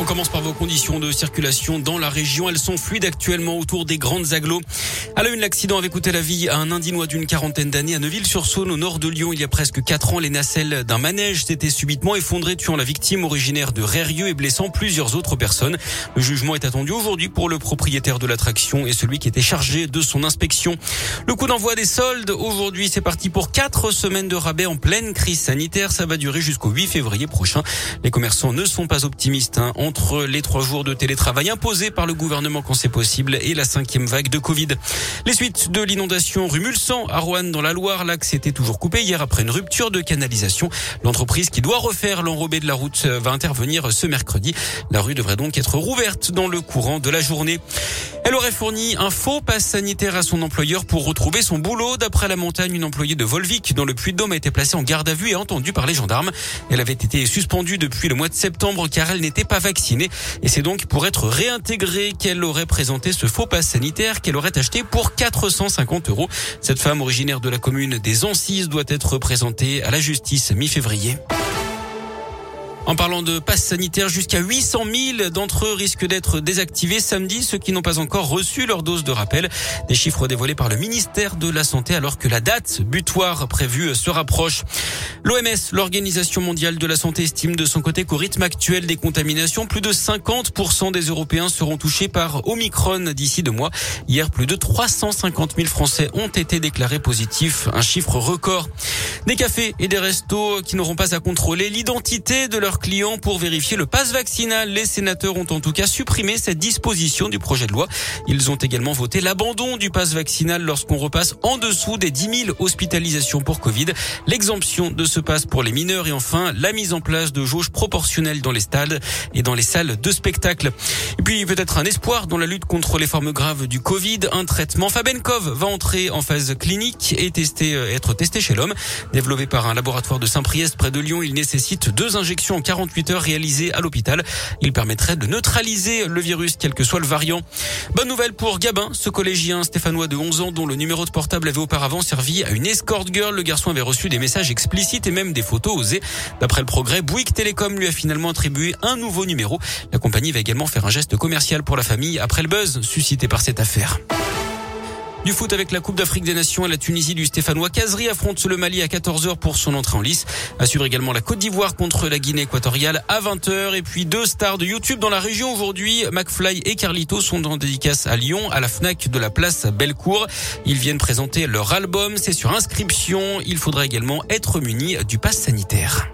On commence par vos conditions de circulation dans la région. Elles sont fluides actuellement autour des grandes agglos. À la une, l'accident avait coûté la vie à un Indinois d'une quarantaine d'années à Neuville-sur-Saône, au nord de Lyon. Il y a presque quatre ans, les nacelles d'un manège s'étaient subitement effondrées, tuant la victime originaire de Rérieux et blessant plusieurs autres personnes. Le jugement est attendu aujourd'hui pour le propriétaire de l'attraction et celui qui était chargé de son inspection. Le coup d'envoi des soldes, aujourd'hui, c'est parti pour quatre semaines de rabais en pleine crise sanitaire. Ça va durer jusqu'au 8 février prochain. Les commerçants ne sont pas optimistes. Hein entre les trois jours de télétravail imposés par le gouvernement quand c'est possible et la cinquième vague de Covid. Les suites de l'inondation rue Mulsan à Rouen dans la Loire, l'axe était toujours coupé hier après une rupture de canalisation. L'entreprise qui doit refaire l'enrobé de la route va intervenir ce mercredi. La rue devrait donc être rouverte dans le courant de la journée. Elle aurait fourni un faux pass sanitaire à son employeur pour retrouver son boulot. D'après la montagne, une employée de Volvic dans le Puy-de-Dôme a été placée en garde à vue et entendue par les gendarmes. Elle avait été suspendue depuis le mois de septembre car elle n'était pas vaccinée. Et c'est donc pour être réintégrée qu'elle aurait présenté ce faux pass sanitaire qu'elle aurait acheté pour 450 euros. Cette femme originaire de la commune des Ancises doit être présentée à la justice mi-février. En parlant de passe sanitaire, jusqu'à 800 000 d'entre eux risquent d'être désactivés samedi, ceux qui n'ont pas encore reçu leur dose de rappel. Des chiffres dévoilés par le ministère de la Santé alors que la date butoir prévue se rapproche. L'OMS, l'Organisation mondiale de la santé, estime de son côté qu'au rythme actuel des contaminations, plus de 50% des Européens seront touchés par Omicron d'ici deux mois. Hier, plus de 350 000 Français ont été déclarés positifs, un chiffre record. Des cafés et des restos qui n'auront pas à contrôler l'identité de leurs clients pour vérifier le passe vaccinal. Les sénateurs ont en tout cas supprimé cette disposition du projet de loi. Ils ont également voté l'abandon du passe vaccinal lorsqu'on repasse en dessous des 10 000 hospitalisations pour Covid, l'exemption de ce passe pour les mineurs et enfin la mise en place de jauges proportionnelles dans les stades et dans les salles de spectacle. Et puis peut-être un espoir dans la lutte contre les formes graves du Covid, un traitement Fabenkov va entrer en phase clinique et tester, euh, être testé chez l'homme. Développé par un laboratoire de Saint-Priest près de Lyon, il nécessite deux injections en 48 heures réalisées à l'hôpital. Il permettrait de neutraliser le virus, quel que soit le variant. Bonne nouvelle pour Gabin, ce collégien stéphanois de 11 ans dont le numéro de portable avait auparavant servi à une escort girl. Le garçon avait reçu des messages explicites et même des photos osées. D'après le progrès, Bouygues Télécom lui a finalement attribué un nouveau numéro. La compagnie va également faire un geste commercial pour la famille après le buzz suscité par cette affaire. Du foot avec la Coupe d'Afrique des Nations et la Tunisie du Stéphanois Kazri affronte le Mali à 14h pour son entrée en lice. Assure également la Côte d'Ivoire contre la Guinée équatoriale à 20h. Et puis deux stars de YouTube dans la région aujourd'hui. McFly et Carlito sont en dédicace à Lyon, à la FNAC de la place Bellecour. Ils viennent présenter leur album. C'est sur inscription. Il faudra également être muni du pass sanitaire.